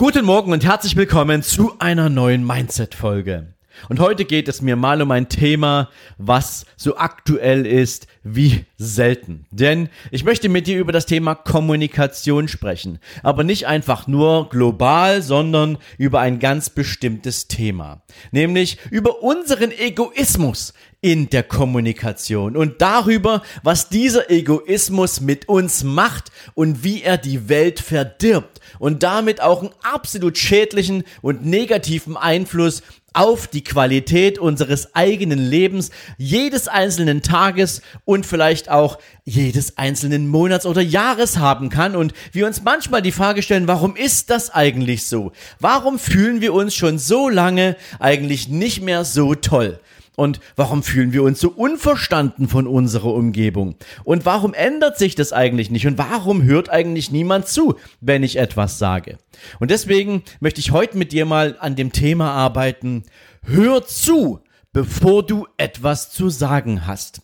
Guten Morgen und herzlich willkommen zu einer neuen Mindset-Folge. Und heute geht es mir mal um ein Thema, was so aktuell ist wie selten. Denn ich möchte mit dir über das Thema Kommunikation sprechen. Aber nicht einfach nur global, sondern über ein ganz bestimmtes Thema. Nämlich über unseren Egoismus in der Kommunikation und darüber, was dieser Egoismus mit uns macht und wie er die Welt verdirbt und damit auch einen absolut schädlichen und negativen Einfluss auf die Qualität unseres eigenen Lebens, jedes einzelnen Tages und vielleicht auch jedes einzelnen Monats oder Jahres haben kann und wir uns manchmal die Frage stellen, warum ist das eigentlich so? Warum fühlen wir uns schon so lange eigentlich nicht mehr so toll? Und warum fühlen wir uns so unverstanden von unserer Umgebung? Und warum ändert sich das eigentlich nicht? Und warum hört eigentlich niemand zu, wenn ich etwas sage? Und deswegen möchte ich heute mit dir mal an dem Thema arbeiten. Hör zu, bevor du etwas zu sagen hast.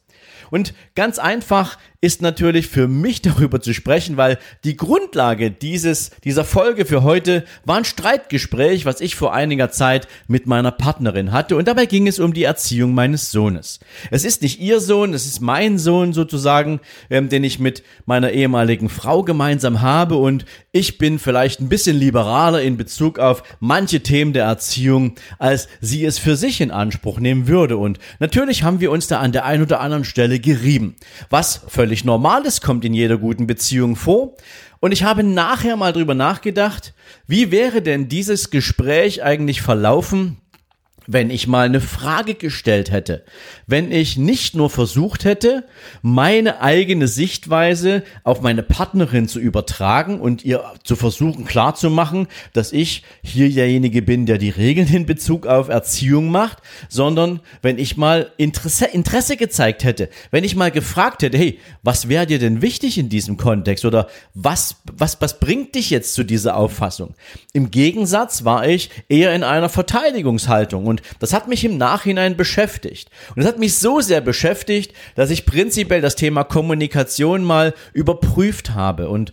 Und ganz einfach ist natürlich für mich darüber zu sprechen, weil die Grundlage dieses, dieser Folge für heute war ein Streitgespräch, was ich vor einiger Zeit mit meiner Partnerin hatte. Und dabei ging es um die Erziehung meines Sohnes. Es ist nicht ihr Sohn, es ist mein Sohn sozusagen, ähm, den ich mit meiner ehemaligen Frau gemeinsam habe. Und ich bin vielleicht ein bisschen liberaler in Bezug auf manche Themen der Erziehung, als sie es für sich in Anspruch nehmen würde. Und natürlich haben wir uns da an der einen oder anderen Stelle gerieben, was völlig normal ist, kommt in jeder guten Beziehung vor. Und ich habe nachher mal drüber nachgedacht, wie wäre denn dieses Gespräch eigentlich verlaufen, wenn ich mal eine Frage gestellt hätte, wenn ich nicht nur versucht hätte, meine eigene Sichtweise auf meine Partnerin zu übertragen und ihr zu versuchen klarzumachen, dass ich hier derjenige bin, der die Regeln in Bezug auf Erziehung macht, sondern wenn ich mal Interesse, Interesse gezeigt hätte, wenn ich mal gefragt hätte, hey, was wäre dir denn wichtig in diesem Kontext oder was, was, was bringt dich jetzt zu dieser Auffassung? Im Gegensatz war ich eher in einer Verteidigungshaltung und und das hat mich im Nachhinein beschäftigt. Und es hat mich so sehr beschäftigt, dass ich prinzipiell das Thema Kommunikation mal überprüft habe. Und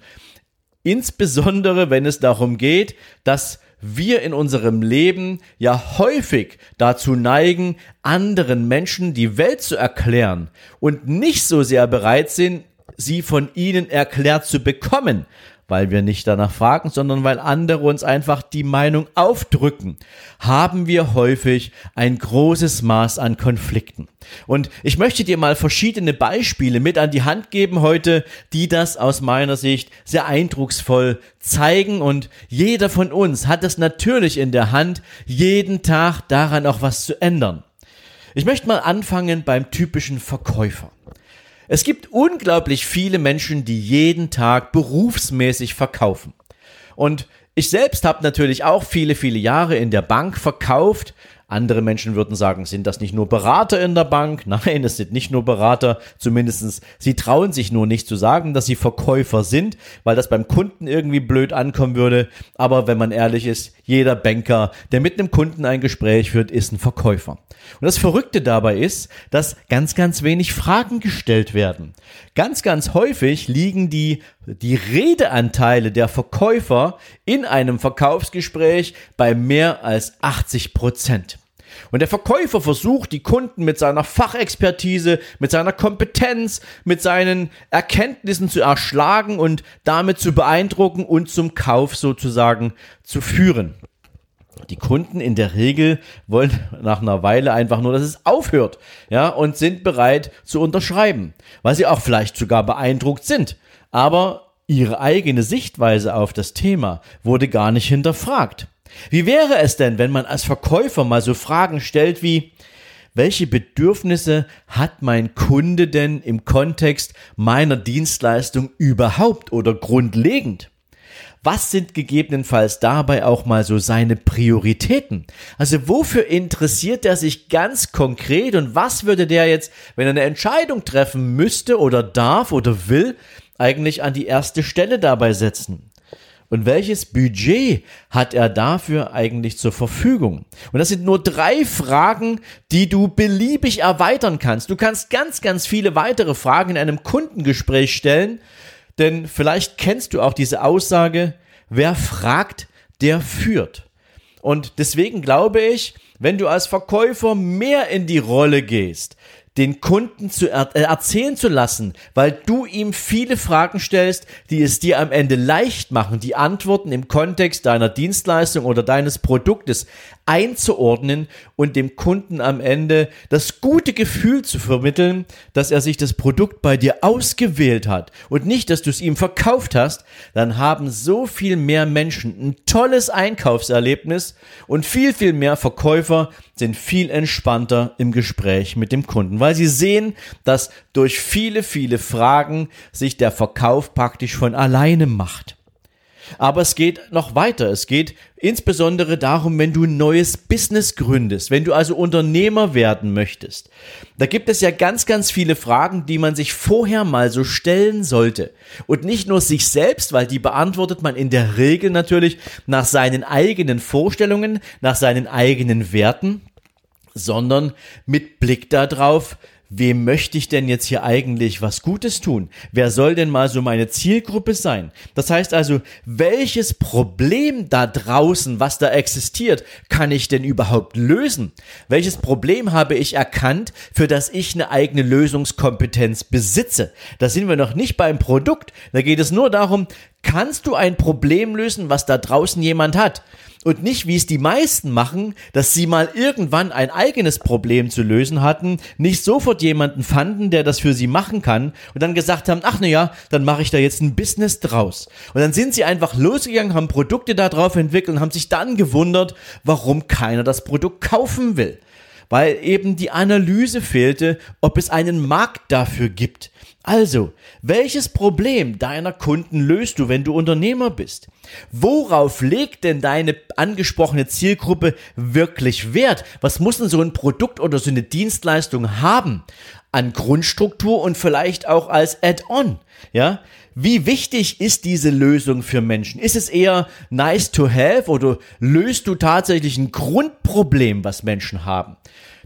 insbesondere, wenn es darum geht, dass wir in unserem Leben ja häufig dazu neigen, anderen Menschen die Welt zu erklären und nicht so sehr bereit sind, sie von ihnen erklärt zu bekommen, weil wir nicht danach fragen, sondern weil andere uns einfach die Meinung aufdrücken, haben wir häufig ein großes Maß an Konflikten. Und ich möchte dir mal verschiedene Beispiele mit an die Hand geben heute, die das aus meiner Sicht sehr eindrucksvoll zeigen. Und jeder von uns hat es natürlich in der Hand, jeden Tag daran auch was zu ändern. Ich möchte mal anfangen beim typischen Verkäufer. Es gibt unglaublich viele Menschen, die jeden Tag berufsmäßig verkaufen. Und ich selbst habe natürlich auch viele, viele Jahre in der Bank verkauft. Andere Menschen würden sagen, sind das nicht nur Berater in der Bank? Nein, es sind nicht nur Berater. Zumindestens sie trauen sich nur nicht zu sagen, dass sie Verkäufer sind, weil das beim Kunden irgendwie blöd ankommen würde. Aber wenn man ehrlich ist, jeder Banker, der mit einem Kunden ein Gespräch führt, ist ein Verkäufer. Und das Verrückte dabei ist, dass ganz, ganz wenig Fragen gestellt werden. Ganz, ganz häufig liegen die, die Redeanteile der Verkäufer in einem Verkaufsgespräch bei mehr als 80 Prozent. Und der Verkäufer versucht, die Kunden mit seiner Fachexpertise, mit seiner Kompetenz, mit seinen Erkenntnissen zu erschlagen und damit zu beeindrucken und zum Kauf sozusagen zu führen. Die Kunden in der Regel wollen nach einer Weile einfach nur, dass es aufhört, ja, und sind bereit zu unterschreiben, weil sie auch vielleicht sogar beeindruckt sind. Aber ihre eigene Sichtweise auf das Thema wurde gar nicht hinterfragt. Wie wäre es denn, wenn man als Verkäufer mal so Fragen stellt wie, welche Bedürfnisse hat mein Kunde denn im Kontext meiner Dienstleistung überhaupt oder grundlegend? was sind gegebenenfalls dabei auch mal so seine Prioritäten? Also wofür interessiert er sich ganz konkret und was würde der jetzt, wenn er eine Entscheidung treffen müsste oder darf oder will, eigentlich an die erste Stelle dabei setzen? Und welches Budget hat er dafür eigentlich zur Verfügung? Und das sind nur drei Fragen, die du beliebig erweitern kannst. Du kannst ganz, ganz viele weitere Fragen in einem Kundengespräch stellen, denn vielleicht kennst du auch diese Aussage, wer fragt, der führt. Und deswegen glaube ich, wenn du als Verkäufer mehr in die Rolle gehst, den Kunden zu er äh, erzählen zu lassen, weil du ihm viele Fragen stellst, die es dir am Ende leicht machen, die Antworten im Kontext deiner Dienstleistung oder deines Produktes einzuordnen und dem Kunden am Ende das gute Gefühl zu vermitteln, dass er sich das Produkt bei dir ausgewählt hat und nicht, dass du es ihm verkauft hast, dann haben so viel mehr Menschen ein tolles Einkaufserlebnis und viel, viel mehr Verkäufer sind viel entspannter im Gespräch mit dem Kunden, weil sie sehen, dass durch viele, viele Fragen sich der Verkauf praktisch von alleine macht. Aber es geht noch weiter. Es geht insbesondere darum, wenn du ein neues Business gründest, wenn du also Unternehmer werden möchtest. Da gibt es ja ganz, ganz viele Fragen, die man sich vorher mal so stellen sollte. Und nicht nur sich selbst, weil die beantwortet man in der Regel natürlich nach seinen eigenen Vorstellungen, nach seinen eigenen Werten, sondern mit Blick darauf, wem möchte ich denn jetzt hier eigentlich was Gutes tun? Wer soll denn mal so meine Zielgruppe sein? Das heißt also, welches Problem da draußen, was da existiert, kann ich denn überhaupt lösen? Welches Problem habe ich erkannt, für das ich eine eigene Lösungskompetenz besitze? Da sind wir noch nicht beim Produkt. Da geht es nur darum, kannst du ein Problem lösen, was da draußen jemand hat? Und nicht, wie es die meisten machen, dass sie mal irgendwann ein eigenes Problem zu lösen hatten, nicht sofort jemanden fanden, der das für sie machen kann und dann gesagt haben, ach naja, dann mache ich da jetzt ein Business draus. Und dann sind sie einfach losgegangen, haben Produkte da drauf entwickelt und haben sich dann gewundert, warum keiner das Produkt kaufen will. Weil eben die Analyse fehlte, ob es einen Markt dafür gibt. Also, welches Problem deiner Kunden löst du, wenn du Unternehmer bist? Worauf legt denn deine angesprochene Zielgruppe wirklich Wert? Was muss denn so ein Produkt oder so eine Dienstleistung haben? An Grundstruktur und vielleicht auch als Add-on, ja? Wie wichtig ist diese Lösung für Menschen? Ist es eher nice to have oder löst du tatsächlich ein Grundproblem, was Menschen haben?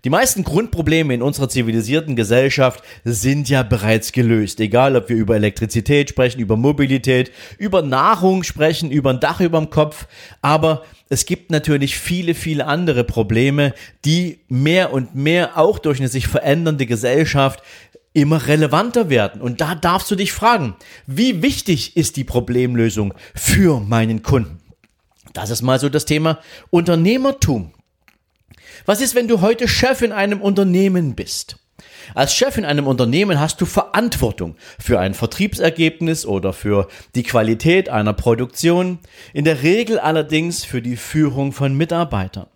Die meisten Grundprobleme in unserer zivilisierten Gesellschaft sind ja bereits gelöst. Egal, ob wir über Elektrizität sprechen, über Mobilität, über Nahrung sprechen, über ein Dach über dem Kopf. Aber es gibt natürlich viele, viele andere Probleme, die mehr und mehr auch durch eine sich verändernde Gesellschaft immer relevanter werden. Und da darfst du dich fragen, wie wichtig ist die Problemlösung für meinen Kunden? Das ist mal so das Thema Unternehmertum. Was ist, wenn du heute Chef in einem Unternehmen bist? Als Chef in einem Unternehmen hast du Verantwortung für ein Vertriebsergebnis oder für die Qualität einer Produktion, in der Regel allerdings für die Führung von Mitarbeitern.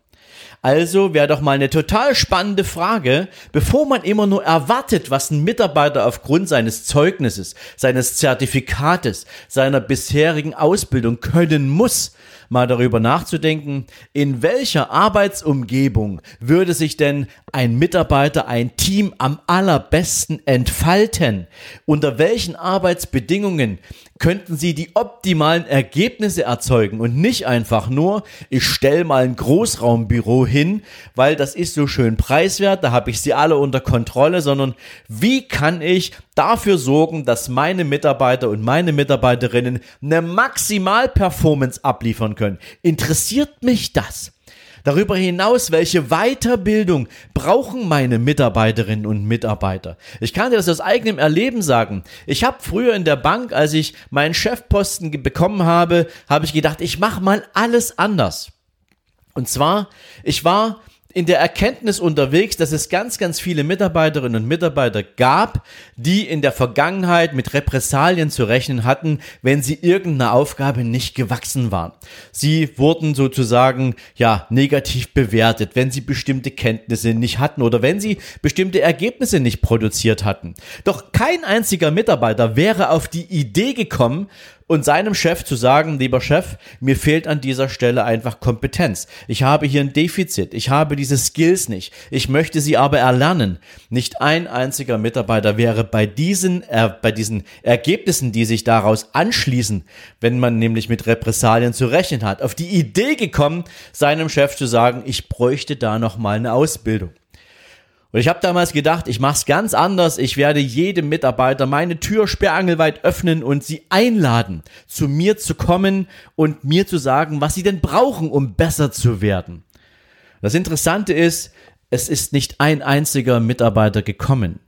Also wäre doch mal eine total spannende Frage, bevor man immer nur erwartet, was ein Mitarbeiter aufgrund seines Zeugnisses, seines Zertifikates, seiner bisherigen Ausbildung können muss, mal darüber nachzudenken, in welcher Arbeitsumgebung würde sich denn ein Mitarbeiter, ein Team am allerbesten entfalten? Unter welchen Arbeitsbedingungen könnten sie die optimalen Ergebnisse erzeugen und nicht einfach nur, ich stelle mal ein Großraumbüro hin, weil das ist so schön preiswert, da habe ich sie alle unter Kontrolle, sondern wie kann ich dafür sorgen, dass meine Mitarbeiter und meine Mitarbeiterinnen eine Maximalperformance abliefern können? Interessiert mich das? Darüber hinaus, welche Weiterbildung brauchen meine Mitarbeiterinnen und Mitarbeiter? Ich kann dir das aus eigenem Erleben sagen. Ich habe früher in der Bank, als ich meinen Chefposten bekommen habe, habe ich gedacht, ich mache mal alles anders. Und zwar, ich war in der Erkenntnis unterwegs, dass es ganz, ganz viele Mitarbeiterinnen und Mitarbeiter gab, die in der Vergangenheit mit Repressalien zu rechnen hatten, wenn sie irgendeiner Aufgabe nicht gewachsen waren. Sie wurden sozusagen, ja, negativ bewertet, wenn sie bestimmte Kenntnisse nicht hatten oder wenn sie bestimmte Ergebnisse nicht produziert hatten. Doch kein einziger Mitarbeiter wäre auf die Idee gekommen, und seinem Chef zu sagen, lieber Chef, mir fehlt an dieser Stelle einfach Kompetenz. Ich habe hier ein Defizit. Ich habe diese Skills nicht. Ich möchte sie aber erlernen. Nicht ein einziger Mitarbeiter wäre bei diesen, äh, bei diesen Ergebnissen, die sich daraus anschließen, wenn man nämlich mit Repressalien zu rechnen hat, auf die Idee gekommen, seinem Chef zu sagen, ich bräuchte da noch mal eine Ausbildung. Und ich habe damals gedacht, ich mache es ganz anders. Ich werde jedem Mitarbeiter meine Tür sperrangelweit öffnen und sie einladen, zu mir zu kommen und mir zu sagen, was sie denn brauchen, um besser zu werden. Das Interessante ist, es ist nicht ein einziger Mitarbeiter gekommen.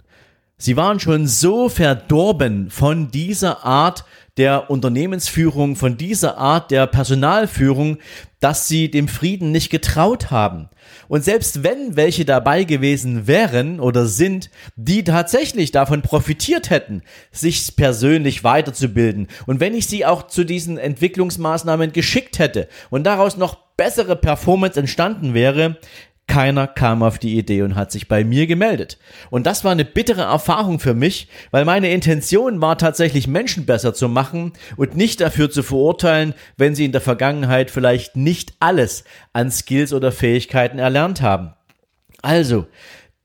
Sie waren schon so verdorben von dieser Art der Unternehmensführung, von dieser Art der Personalführung, dass sie dem Frieden nicht getraut haben. Und selbst wenn welche dabei gewesen wären oder sind, die tatsächlich davon profitiert hätten, sich persönlich weiterzubilden und wenn ich sie auch zu diesen Entwicklungsmaßnahmen geschickt hätte und daraus noch bessere Performance entstanden wäre, keiner kam auf die Idee und hat sich bei mir gemeldet. Und das war eine bittere Erfahrung für mich, weil meine Intention war tatsächlich Menschen besser zu machen und nicht dafür zu verurteilen, wenn sie in der Vergangenheit vielleicht nicht alles an Skills oder Fähigkeiten erlernt haben. Also,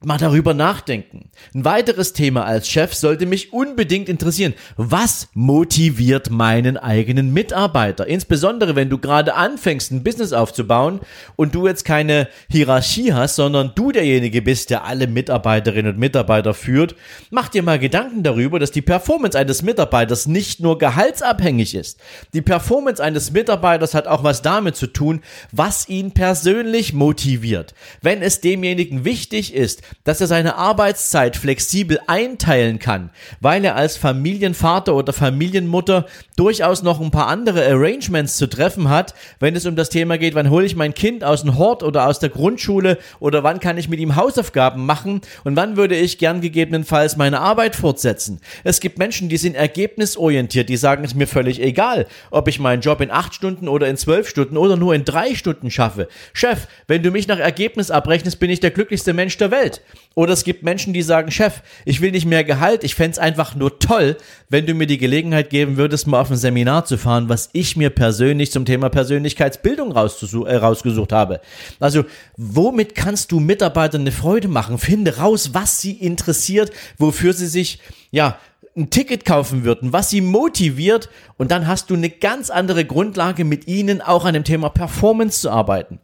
mal darüber nachdenken. Ein weiteres Thema als Chef sollte mich unbedingt interessieren. Was motiviert meinen eigenen Mitarbeiter? Insbesondere, wenn du gerade anfängst, ein Business aufzubauen und du jetzt keine Hierarchie hast, sondern du derjenige bist, der alle Mitarbeiterinnen und Mitarbeiter führt. Mach dir mal Gedanken darüber, dass die Performance eines Mitarbeiters nicht nur gehaltsabhängig ist. Die Performance eines Mitarbeiters hat auch was damit zu tun, was ihn persönlich motiviert. Wenn es demjenigen wichtig ist, dass er seine Arbeitszeit flexibel einteilen kann, weil er als Familienvater oder Familienmutter durchaus noch ein paar andere Arrangements zu treffen hat, wenn es um das Thema geht, wann hole ich mein Kind aus dem Hort oder aus der Grundschule oder wann kann ich mit ihm Hausaufgaben machen und wann würde ich gern gegebenenfalls meine Arbeit fortsetzen. Es gibt Menschen, die sind ergebnisorientiert, die sagen, es mir völlig egal, ob ich meinen Job in acht Stunden oder in zwölf Stunden oder nur in drei Stunden schaffe. Chef, wenn du mich nach Ergebnis abrechnest, bin ich der glücklichste Mensch der Welt. Oder es gibt Menschen, die sagen, Chef, ich will nicht mehr Gehalt, ich fände einfach nur toll, wenn du mir die Gelegenheit geben würdest, mal auf ein Seminar zu fahren, was ich mir persönlich zum Thema Persönlichkeitsbildung äh, rausgesucht habe. Also, womit kannst du Mitarbeitern eine Freude machen? Finde raus, was sie interessiert, wofür sie sich, ja, ein Ticket kaufen würden, was sie motiviert und dann hast du eine ganz andere Grundlage mit ihnen auch an dem Thema Performance zu arbeiten.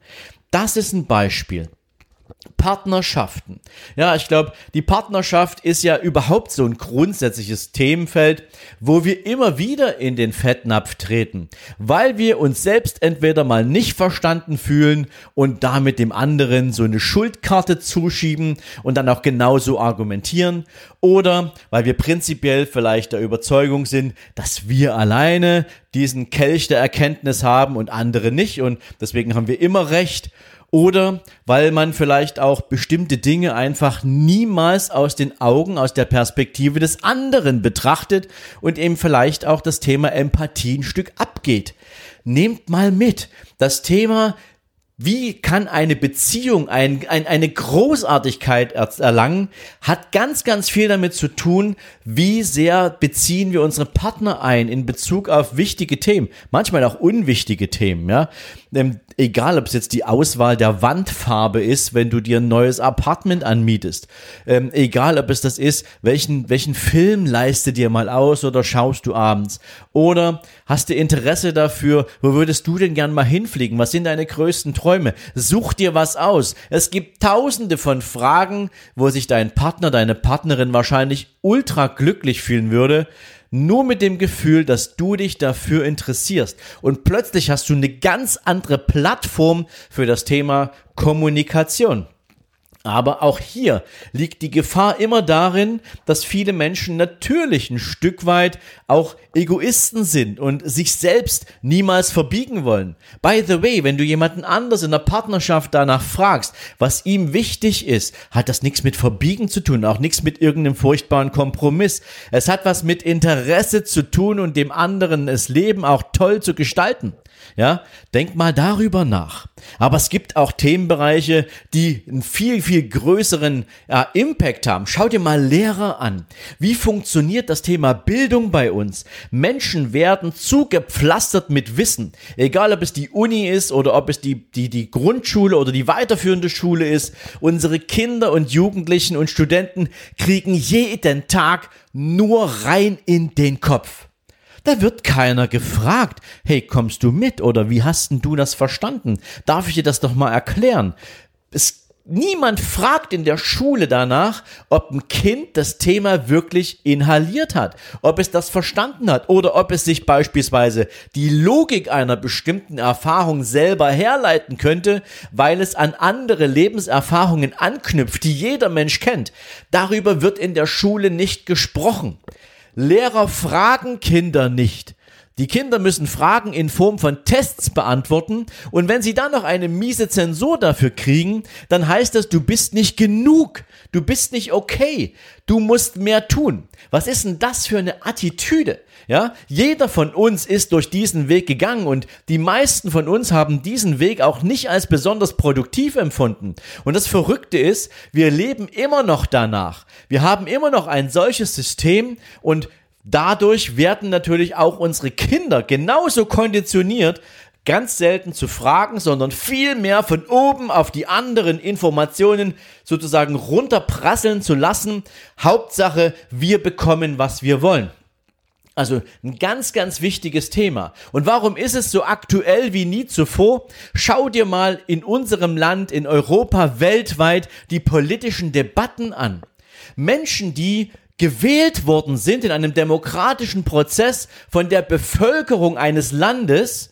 Das ist ein Beispiel. Partnerschaften. Ja, ich glaube, die Partnerschaft ist ja überhaupt so ein grundsätzliches Themenfeld, wo wir immer wieder in den Fettnapf treten, weil wir uns selbst entweder mal nicht verstanden fühlen und damit dem anderen so eine Schuldkarte zuschieben und dann auch genauso argumentieren oder weil wir prinzipiell vielleicht der Überzeugung sind, dass wir alleine diesen Kelch der Erkenntnis haben und andere nicht und deswegen haben wir immer recht oder weil man vielleicht auch bestimmte Dinge einfach niemals aus den Augen, aus der Perspektive des anderen betrachtet und eben vielleicht auch das Thema Empathie ein Stück abgeht. Nehmt mal mit, das Thema wie kann eine Beziehung ein, ein, eine Großartigkeit erlangen, hat ganz, ganz viel damit zu tun, wie sehr beziehen wir unsere Partner ein in Bezug auf wichtige Themen, manchmal auch unwichtige Themen, ja. Ähm, egal, ob es jetzt die Auswahl der Wandfarbe ist, wenn du dir ein neues Apartment anmietest. Ähm, egal, ob es das ist, welchen, welchen Film leiste dir mal aus oder schaust du abends. Oder hast du Interesse dafür, wo würdest du denn gern mal hinfliegen? Was sind deine größten Träume? Such dir was aus. Es gibt tausende von Fragen, wo sich dein Partner, deine Partnerin wahrscheinlich ultra glücklich fühlen würde, nur mit dem Gefühl, dass du dich dafür interessierst. Und plötzlich hast du eine ganz andere Plattform für das Thema Kommunikation. Aber auch hier liegt die Gefahr immer darin, dass viele Menschen natürlich ein Stück weit auch Egoisten sind und sich selbst niemals verbiegen wollen. By the way, wenn du jemanden anders in der Partnerschaft danach fragst, was ihm wichtig ist, hat das nichts mit Verbiegen zu tun, auch nichts mit irgendeinem furchtbaren Kompromiss. Es hat was mit Interesse zu tun und dem anderen das Leben auch toll zu gestalten. Ja, denk mal darüber nach. Aber es gibt auch Themenbereiche, die einen viel, viel größeren ja, Impact haben. Schau dir mal Lehrer an. Wie funktioniert das Thema Bildung bei uns? Menschen werden zugepflastert mit Wissen. Egal, ob es die Uni ist oder ob es die, die, die Grundschule oder die weiterführende Schule ist. Unsere Kinder und Jugendlichen und Studenten kriegen jeden Tag nur rein in den Kopf. Da wird keiner gefragt, hey, kommst du mit oder wie hast denn du das verstanden? Darf ich dir das doch mal erklären? Es Niemand fragt in der Schule danach, ob ein Kind das Thema wirklich inhaliert hat, ob es das verstanden hat oder ob es sich beispielsweise die Logik einer bestimmten Erfahrung selber herleiten könnte, weil es an andere Lebenserfahrungen anknüpft, die jeder Mensch kennt. Darüber wird in der Schule nicht gesprochen. Lehrer fragen Kinder nicht. Die Kinder müssen Fragen in Form von Tests beantworten und wenn sie dann noch eine miese Zensur dafür kriegen, dann heißt das, du bist nicht genug, du bist nicht okay, du musst mehr tun. Was ist denn das für eine Attitüde? Ja, jeder von uns ist durch diesen Weg gegangen und die meisten von uns haben diesen Weg auch nicht als besonders produktiv empfunden. Und das Verrückte ist, wir leben immer noch danach. Wir haben immer noch ein solches System und Dadurch werden natürlich auch unsere Kinder genauso konditioniert, ganz selten zu fragen, sondern viel mehr von oben auf die anderen Informationen sozusagen runterprasseln zu lassen. Hauptsache, wir bekommen, was wir wollen. Also ein ganz, ganz wichtiges Thema. Und warum ist es so aktuell wie nie zuvor? Schau dir mal in unserem Land, in Europa, weltweit die politischen Debatten an. Menschen, die gewählt worden sind in einem demokratischen Prozess von der Bevölkerung eines Landes,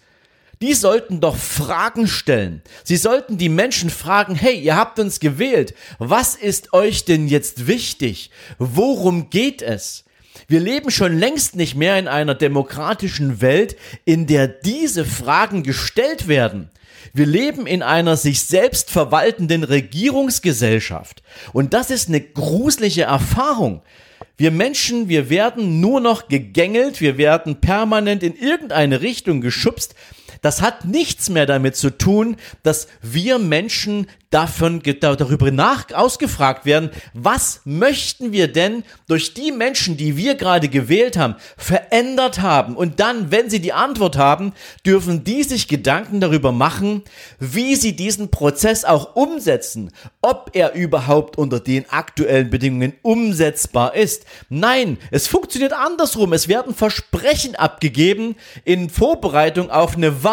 die sollten doch Fragen stellen. Sie sollten die Menschen fragen, hey, ihr habt uns gewählt, was ist euch denn jetzt wichtig? Worum geht es? Wir leben schon längst nicht mehr in einer demokratischen Welt, in der diese Fragen gestellt werden. Wir leben in einer sich selbst verwaltenden Regierungsgesellschaft. Und das ist eine gruselige Erfahrung. Wir Menschen, wir werden nur noch gegängelt, wir werden permanent in irgendeine Richtung geschubst. Das hat nichts mehr damit zu tun, dass wir Menschen davon darüber nach ausgefragt werden, was möchten wir denn durch die Menschen, die wir gerade gewählt haben, verändert haben? Und dann, wenn sie die Antwort haben, dürfen die sich Gedanken darüber machen, wie sie diesen Prozess auch umsetzen, ob er überhaupt unter den aktuellen Bedingungen umsetzbar ist. Nein, es funktioniert andersrum. Es werden Versprechen abgegeben in Vorbereitung auf eine Wahl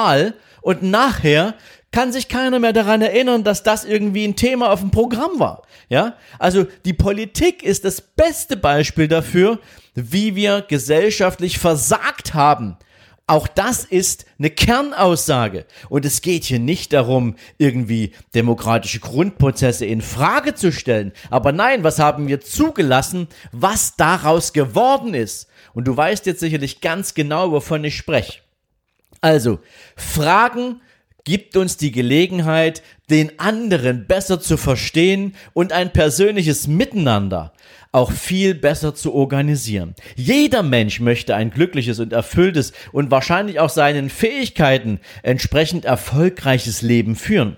und nachher kann sich keiner mehr daran erinnern, dass das irgendwie ein Thema auf dem Programm war. Ja, also die Politik ist das beste Beispiel dafür, wie wir gesellschaftlich versagt haben. Auch das ist eine Kernaussage. Und es geht hier nicht darum, irgendwie demokratische Grundprozesse in Frage zu stellen. Aber nein, was haben wir zugelassen, was daraus geworden ist? Und du weißt jetzt sicherlich ganz genau, wovon ich spreche. Also, Fragen gibt uns die Gelegenheit, den anderen besser zu verstehen und ein persönliches Miteinander auch viel besser zu organisieren. Jeder Mensch möchte ein glückliches und erfülltes und wahrscheinlich auch seinen Fähigkeiten entsprechend erfolgreiches Leben führen.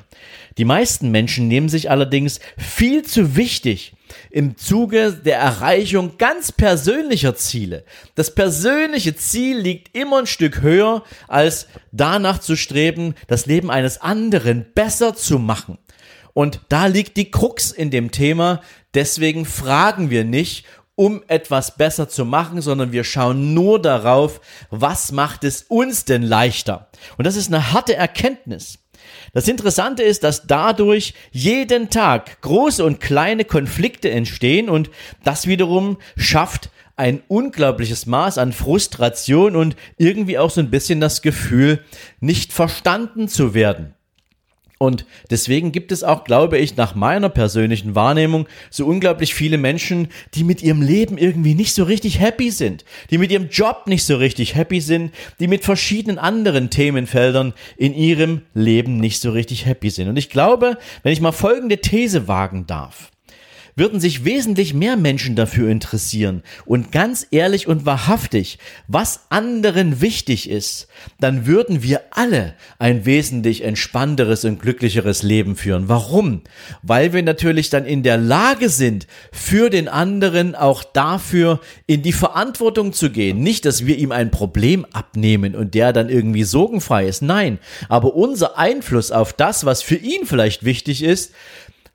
Die meisten Menschen nehmen sich allerdings viel zu wichtig im Zuge der Erreichung ganz persönlicher Ziele. Das persönliche Ziel liegt immer ein Stück höher, als danach zu streben, das Leben eines anderen besser zu machen. Und da liegt die Krux in dem Thema. Deswegen fragen wir nicht, um etwas besser zu machen, sondern wir schauen nur darauf, was macht es uns denn leichter. Und das ist eine harte Erkenntnis. Das Interessante ist, dass dadurch jeden Tag große und kleine Konflikte entstehen und das wiederum schafft ein unglaubliches Maß an Frustration und irgendwie auch so ein bisschen das Gefühl, nicht verstanden zu werden. Und deswegen gibt es auch, glaube ich, nach meiner persönlichen Wahrnehmung so unglaublich viele Menschen, die mit ihrem Leben irgendwie nicht so richtig happy sind, die mit ihrem Job nicht so richtig happy sind, die mit verschiedenen anderen Themenfeldern in ihrem Leben nicht so richtig happy sind. Und ich glaube, wenn ich mal folgende These wagen darf, würden sich wesentlich mehr Menschen dafür interessieren und ganz ehrlich und wahrhaftig, was anderen wichtig ist, dann würden wir alle ein wesentlich entspannteres und glücklicheres Leben führen. Warum? Weil wir natürlich dann in der Lage sind, für den anderen auch dafür in die Verantwortung zu gehen. Nicht, dass wir ihm ein Problem abnehmen und der dann irgendwie sorgenfrei ist. Nein, aber unser Einfluss auf das, was für ihn vielleicht wichtig ist,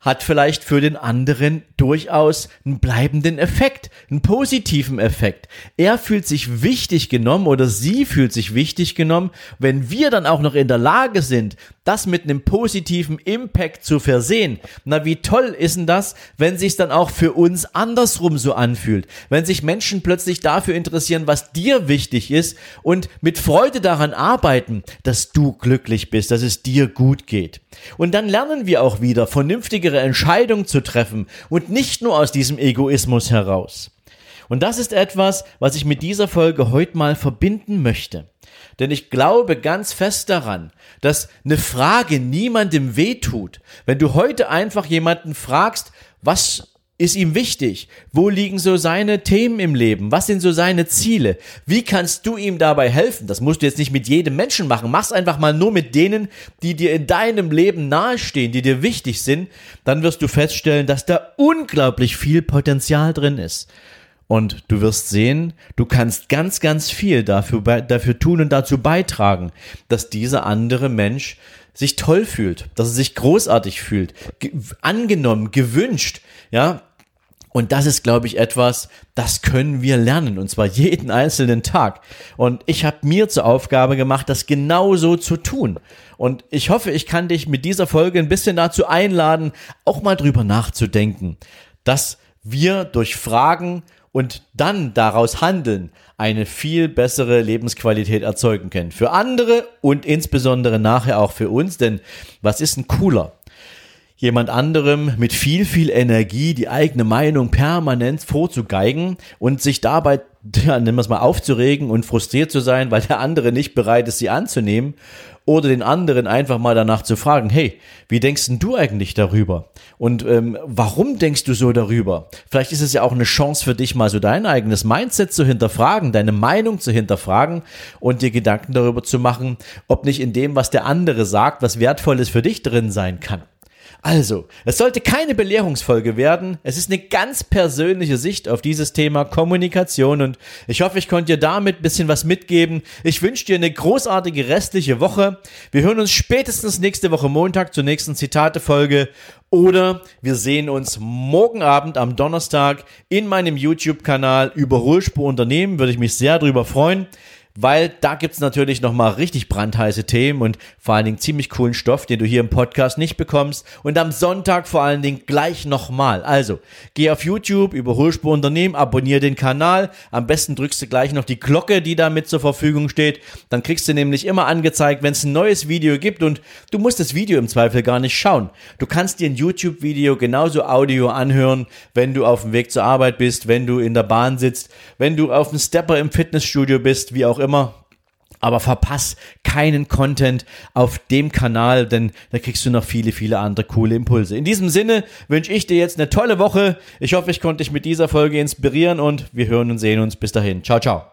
hat vielleicht für den anderen durchaus einen bleibenden Effekt, einen positiven Effekt. Er fühlt sich wichtig genommen oder sie fühlt sich wichtig genommen, wenn wir dann auch noch in der Lage sind, das mit einem positiven Impact zu versehen. Na, wie toll ist denn das, wenn sich dann auch für uns andersrum so anfühlt? Wenn sich Menschen plötzlich dafür interessieren, was dir wichtig ist und mit Freude daran arbeiten, dass du glücklich bist, dass es dir gut geht. Und dann lernen wir auch wieder, vernünftigere Entscheidungen zu treffen und nicht nur aus diesem Egoismus heraus. Und das ist etwas, was ich mit dieser Folge heute mal verbinden möchte. Denn ich glaube ganz fest daran, dass eine Frage niemandem wehtut. Wenn du heute einfach jemanden fragst, was ist ihm wichtig? Wo liegen so seine Themen im Leben? Was sind so seine Ziele? Wie kannst du ihm dabei helfen? Das musst du jetzt nicht mit jedem Menschen machen. Mach's einfach mal nur mit denen, die dir in deinem Leben nahestehen, die dir wichtig sind. Dann wirst du feststellen, dass da unglaublich viel Potenzial drin ist. Und du wirst sehen, du kannst ganz, ganz viel dafür, dafür tun und dazu beitragen, dass dieser andere Mensch sich toll fühlt, dass er sich großartig fühlt, ge angenommen, gewünscht, ja. Und das ist, glaube ich, etwas, das können wir lernen, und zwar jeden einzelnen Tag. Und ich habe mir zur Aufgabe gemacht, das genauso zu tun. Und ich hoffe, ich kann dich mit dieser Folge ein bisschen dazu einladen, auch mal drüber nachzudenken, dass wir durch Fragen und dann daraus handeln, eine viel bessere Lebensqualität erzeugen können. Für andere und insbesondere nachher auch für uns, denn was ist ein cooler? Jemand anderem mit viel, viel Energie die eigene Meinung permanent vorzugeigen und sich dabei ja, nennen wir es mal, aufzuregen und frustriert zu sein, weil der andere nicht bereit ist, sie anzunehmen. Oder den anderen einfach mal danach zu fragen, hey, wie denkst denn du eigentlich darüber? Und ähm, warum denkst du so darüber? Vielleicht ist es ja auch eine Chance für dich, mal so dein eigenes Mindset zu hinterfragen, deine Meinung zu hinterfragen und dir Gedanken darüber zu machen, ob nicht in dem, was der andere sagt, was Wertvolles für dich drin sein kann. Also, es sollte keine Belehrungsfolge werden. Es ist eine ganz persönliche Sicht auf dieses Thema Kommunikation und ich hoffe, ich konnte dir damit ein bisschen was mitgeben. Ich wünsche dir eine großartige restliche Woche. Wir hören uns spätestens nächste Woche Montag zur nächsten Zitatefolge oder wir sehen uns morgen Abend am Donnerstag in meinem YouTube-Kanal Überholspur Unternehmen. Würde ich mich sehr darüber freuen weil da gibt's natürlich nochmal richtig brandheiße Themen und vor allen Dingen ziemlich coolen Stoff, den du hier im Podcast nicht bekommst. Und am Sonntag vor allen Dingen gleich nochmal. Also, geh auf YouTube, Überholspur Unternehmen, abonniere den Kanal. Am besten drückst du gleich noch die Glocke, die da mit zur Verfügung steht. Dann kriegst du nämlich immer angezeigt, wenn es ein neues Video gibt und du musst das Video im Zweifel gar nicht schauen. Du kannst dir ein YouTube-Video genauso Audio anhören, wenn du auf dem Weg zur Arbeit bist, wenn du in der Bahn sitzt, wenn du auf dem Stepper im Fitnessstudio bist, wie auch immer immer. Aber verpass keinen Content auf dem Kanal, denn da kriegst du noch viele, viele andere coole Impulse. In diesem Sinne wünsche ich dir jetzt eine tolle Woche. Ich hoffe, ich konnte dich mit dieser Folge inspirieren und wir hören und sehen uns. Bis dahin. Ciao, ciao.